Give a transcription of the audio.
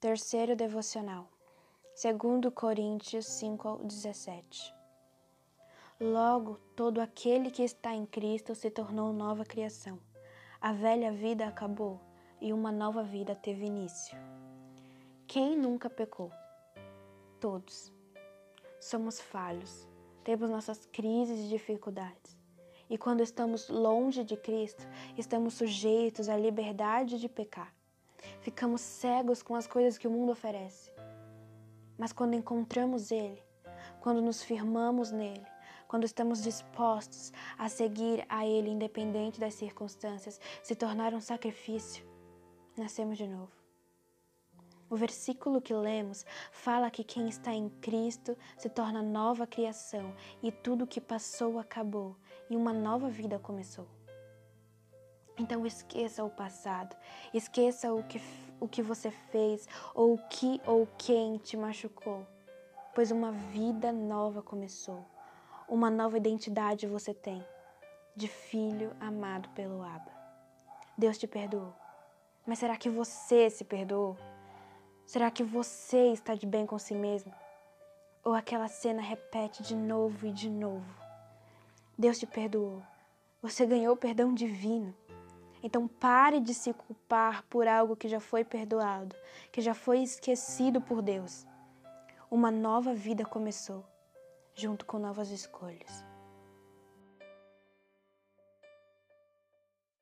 Terceiro devocional. Segundo Coríntios 5 ao 17. Logo, todo aquele que está em Cristo se tornou nova criação. A velha vida acabou e uma nova vida teve início. Quem nunca pecou? Todos. Somos falhos, temos nossas crises e dificuldades. E quando estamos longe de Cristo, estamos sujeitos à liberdade de pecar. Ficamos cegos com as coisas que o mundo oferece. Mas quando encontramos Ele, quando nos firmamos nele, quando estamos dispostos a seguir a Ele independente das circunstâncias, se tornar um sacrifício, nascemos de novo. O versículo que lemos fala que quem está em Cristo se torna nova criação e tudo que passou acabou e uma nova vida começou. Então esqueça o passado, esqueça o que, o que você fez ou o que ou quem te machucou, pois uma vida nova começou. Uma nova identidade você tem, de filho amado pelo Abba. Deus te perdoou. Mas será que você se perdoou? Será que você está de bem com si mesmo? Ou aquela cena repete de novo e de novo? Deus te perdoou. Você ganhou perdão divino. Então pare de se culpar por algo que já foi perdoado, que já foi esquecido por Deus. Uma nova vida começou, junto com novas escolhas.